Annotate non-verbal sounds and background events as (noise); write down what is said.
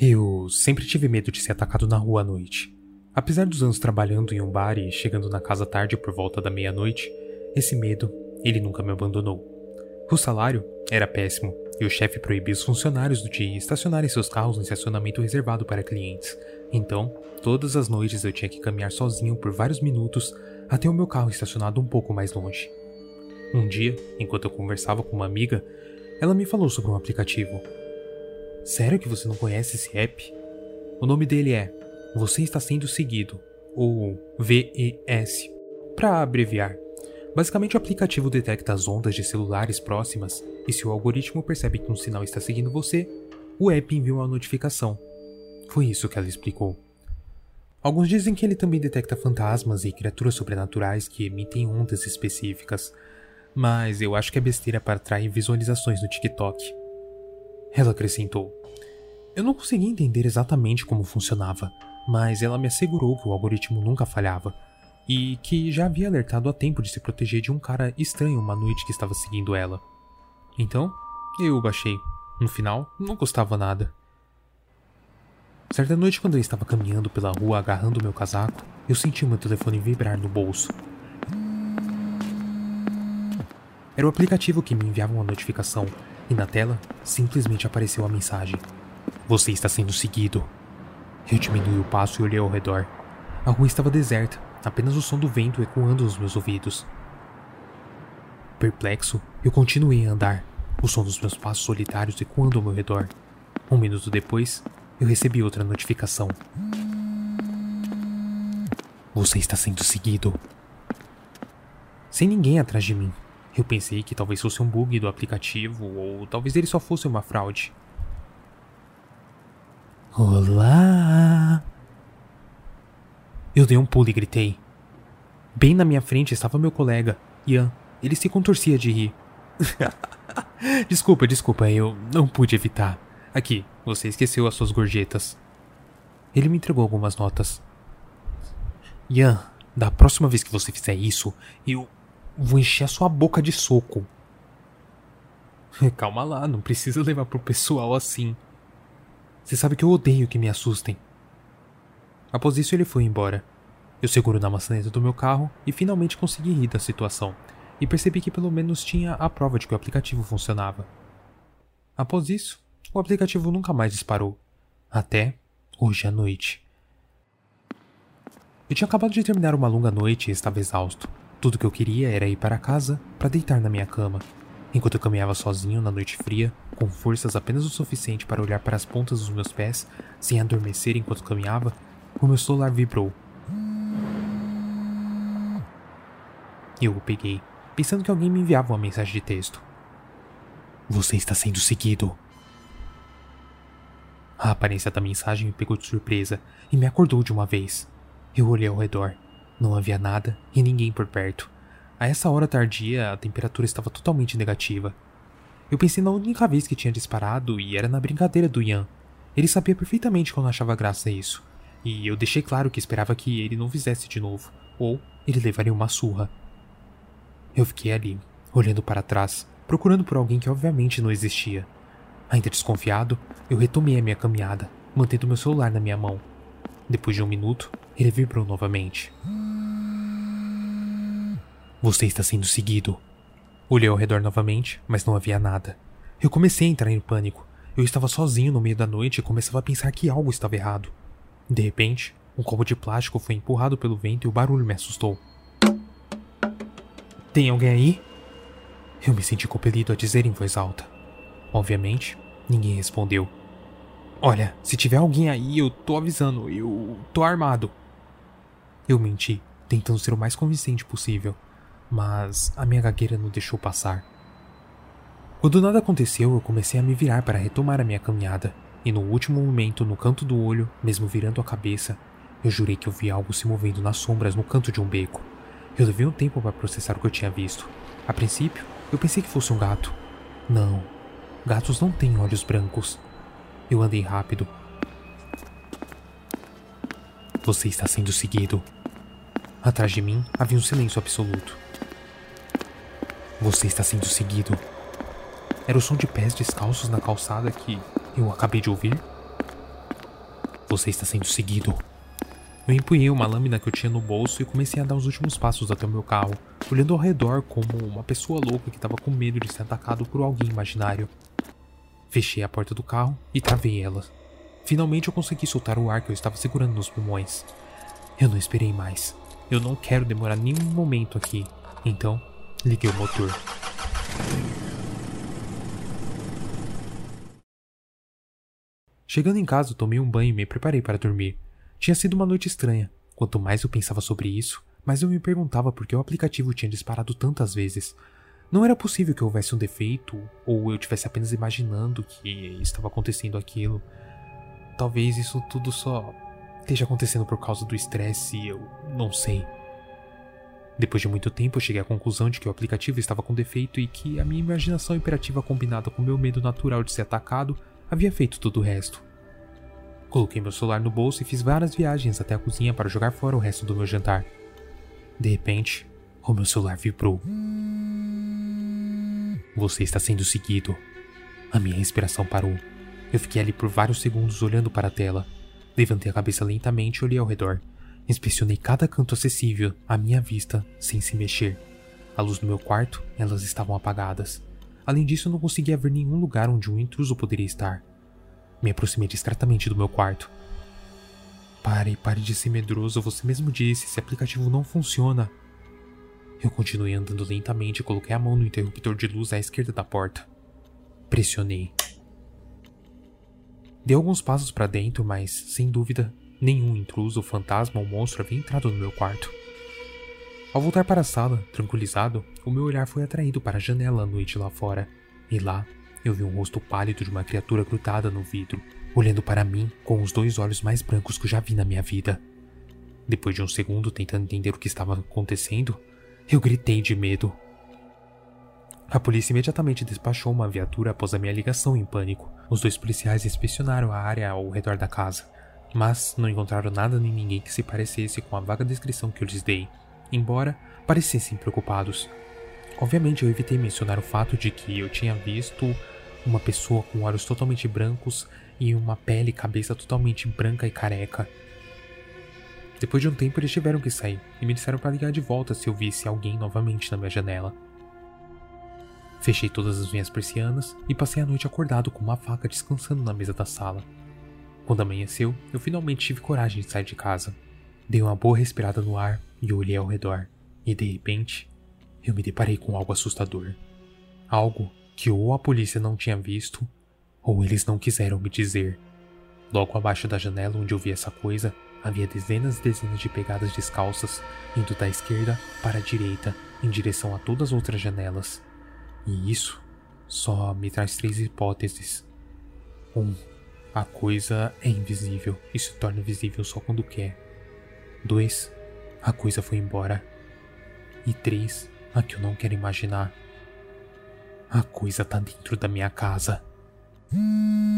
Eu sempre tive medo de ser atacado na rua à noite. Apesar dos anos trabalhando em um bar e chegando na casa tarde por volta da meia-noite, esse medo, ele nunca me abandonou. O salário era péssimo e o chefe proibia os funcionários TI estacionarem seus carros no estacionamento reservado para clientes. Então, todas as noites eu tinha que caminhar sozinho por vários minutos até o meu carro estacionado um pouco mais longe. Um dia, enquanto eu conversava com uma amiga, ela me falou sobre um aplicativo Sério que você não conhece esse app? O nome dele é Você Está Sendo Seguido, ou VES, para abreviar. Basicamente, o aplicativo detecta as ondas de celulares próximas e, se o algoritmo percebe que um sinal está seguindo você, o app envia uma notificação. Foi isso que ela explicou. Alguns dizem que ele também detecta fantasmas e criaturas sobrenaturais que emitem ondas específicas, mas eu acho que é besteira para atrair visualizações no TikTok. Ela acrescentou: Eu não consegui entender exatamente como funcionava, mas ela me assegurou que o algoritmo nunca falhava e que já havia alertado a tempo de se proteger de um cara estranho uma noite que estava seguindo ela. Então, eu baixei. No final, não custava nada. Certa noite, quando eu estava caminhando pela rua agarrando meu casaco, eu senti meu telefone vibrar no bolso. Era o aplicativo que me enviava uma notificação e na tela simplesmente apareceu a mensagem: Você está sendo seguido. Eu diminui o passo e olhei ao redor. A rua estava deserta, apenas o som do vento ecoando nos meus ouvidos. Perplexo, eu continuei a andar, o som dos meus passos solitários ecoando ao meu redor. Um minuto depois, eu recebi outra notificação. Você está sendo seguido. Sem ninguém atrás de mim, eu pensei que talvez fosse um bug do aplicativo ou talvez ele só fosse uma fraude. Olá! Eu dei um pulo e gritei. Bem na minha frente estava meu colega, Ian. Ele se contorcia de rir. (laughs) desculpa, desculpa, eu não pude evitar. Aqui, você esqueceu as suas gorjetas. Ele me entregou algumas notas. Ian, da próxima vez que você fizer isso, eu Vou encher a sua boca de soco. (laughs) Calma lá, não precisa levar pro pessoal assim. Você sabe que eu odeio que me assustem. Após isso, ele foi embora. Eu seguro na maçaneta do meu carro e finalmente consegui rir da situação, e percebi que pelo menos tinha a prova de que o aplicativo funcionava. Após isso, o aplicativo nunca mais disparou. Até hoje à noite. Eu tinha acabado de terminar uma longa noite e estava exausto. Tudo que eu queria era ir para casa para deitar na minha cama. Enquanto eu caminhava sozinho na noite fria, com forças apenas o suficiente para olhar para as pontas dos meus pés, sem adormecer enquanto caminhava, o meu celular vibrou. Eu o peguei, pensando que alguém me enviava uma mensagem de texto. Você está sendo seguido. A aparência da mensagem me pegou de surpresa e me acordou de uma vez. Eu olhei ao redor. Não havia nada e ninguém por perto. A essa hora tardia, a temperatura estava totalmente negativa. Eu pensei na única vez que tinha disparado e era na brincadeira do Ian. Ele sabia perfeitamente não achava graça isso, e eu deixei claro que esperava que ele não fizesse de novo, ou ele levaria uma surra. Eu fiquei ali, olhando para trás, procurando por alguém que obviamente não existia. Ainda desconfiado, eu retomei a minha caminhada, mantendo meu celular na minha mão. Depois de um minuto, ele vibrou novamente. Você está sendo seguido. Olhei ao redor novamente, mas não havia nada. Eu comecei a entrar em pânico. Eu estava sozinho no meio da noite e começava a pensar que algo estava errado. De repente, um copo de plástico foi empurrado pelo vento e o barulho me assustou. Tem alguém aí? Eu me senti compelido a dizer em voz alta. Obviamente, ninguém respondeu. Olha, se tiver alguém aí, eu tô avisando, eu tô armado. Eu menti, tentando ser o mais convincente possível mas a minha gagueira não deixou passar. Quando nada aconteceu, eu comecei a me virar para retomar a minha caminhada, e no último momento, no canto do olho, mesmo virando a cabeça, eu jurei que eu vi algo se movendo nas sombras no canto de um beco. Eu levei um tempo para processar o que eu tinha visto. A princípio, eu pensei que fosse um gato. Não, gatos não têm olhos brancos. Eu andei rápido. Você está sendo seguido. Atrás de mim havia um silêncio absoluto. Você está sendo seguido. Era o som de pés descalços na calçada que eu acabei de ouvir? Você está sendo seguido. Eu empunhei uma lâmina que eu tinha no bolso e comecei a dar os últimos passos até o meu carro, olhando ao redor como uma pessoa louca que estava com medo de ser atacado por alguém imaginário. Fechei a porta do carro e travei ela. Finalmente eu consegui soltar o ar que eu estava segurando nos pulmões. Eu não esperei mais. Eu não quero demorar nenhum momento aqui. Então, liguei o motor. Chegando em casa, tomei um banho e me preparei para dormir. Tinha sido uma noite estranha. Quanto mais eu pensava sobre isso, mais eu me perguntava por que o aplicativo tinha disparado tantas vezes. Não era possível que houvesse um defeito, ou eu tivesse apenas imaginando que estava acontecendo aquilo. Talvez isso tudo só esteja acontecendo por causa do estresse eu não sei. Depois de muito tempo, cheguei à conclusão de que o aplicativo estava com defeito e que a minha imaginação imperativa combinada com meu medo natural de ser atacado havia feito todo o resto. Coloquei meu celular no bolso e fiz várias viagens até a cozinha para jogar fora o resto do meu jantar. De repente, o meu celular vibrou. Você está sendo seguido. A minha respiração parou. Eu fiquei ali por vários segundos olhando para a tela. Levantei a cabeça lentamente e olhei ao redor. Inspecionei cada canto acessível à minha vista, sem se mexer. A luz do meu quarto, elas estavam apagadas. Além disso, não conseguia ver nenhum lugar onde um intruso poderia estar. Me aproximei discretamente do meu quarto. Pare, pare de ser medroso, você mesmo disse, esse aplicativo não funciona. Eu continuei andando lentamente e coloquei a mão no interruptor de luz à esquerda da porta. Pressionei. Dei alguns passos para dentro, mas, sem dúvida, nenhum intruso, fantasma ou monstro havia entrado no meu quarto. Ao voltar para a sala, tranquilizado, o meu olhar foi atraído para a janela à noite lá fora, e lá eu vi um rosto pálido de uma criatura grudada no vidro, olhando para mim com os dois olhos mais brancos que eu já vi na minha vida. Depois de um segundo tentando entender o que estava acontecendo, eu gritei de medo. A polícia imediatamente despachou uma viatura após a minha ligação em pânico. Os dois policiais inspecionaram a área ao redor da casa, mas não encontraram nada nem ninguém que se parecesse com a vaga descrição que eu lhes dei embora parecessem preocupados. Obviamente eu evitei mencionar o fato de que eu tinha visto uma pessoa com olhos totalmente brancos e uma pele e cabeça totalmente branca e careca. Depois de um tempo eles tiveram que sair e me disseram para ligar de volta se eu visse alguém novamente na minha janela. Fechei todas as minhas persianas e passei a noite acordado com uma faca descansando na mesa da sala. Quando amanheceu, eu finalmente tive coragem de sair de casa. Dei uma boa respirada no ar e olhei ao redor, e de repente eu me deparei com algo assustador. Algo que ou a polícia não tinha visto, ou eles não quiseram me dizer. Logo abaixo da janela onde eu vi essa coisa, havia dezenas e dezenas de pegadas descalças, indo da esquerda para a direita, em direção a todas as outras janelas. E isso só me traz três hipóteses. 1. Um, a coisa é invisível e se torna visível só quando quer. 2. A coisa foi embora. E 3. A que eu não quero imaginar. A coisa tá dentro da minha casa. Hum...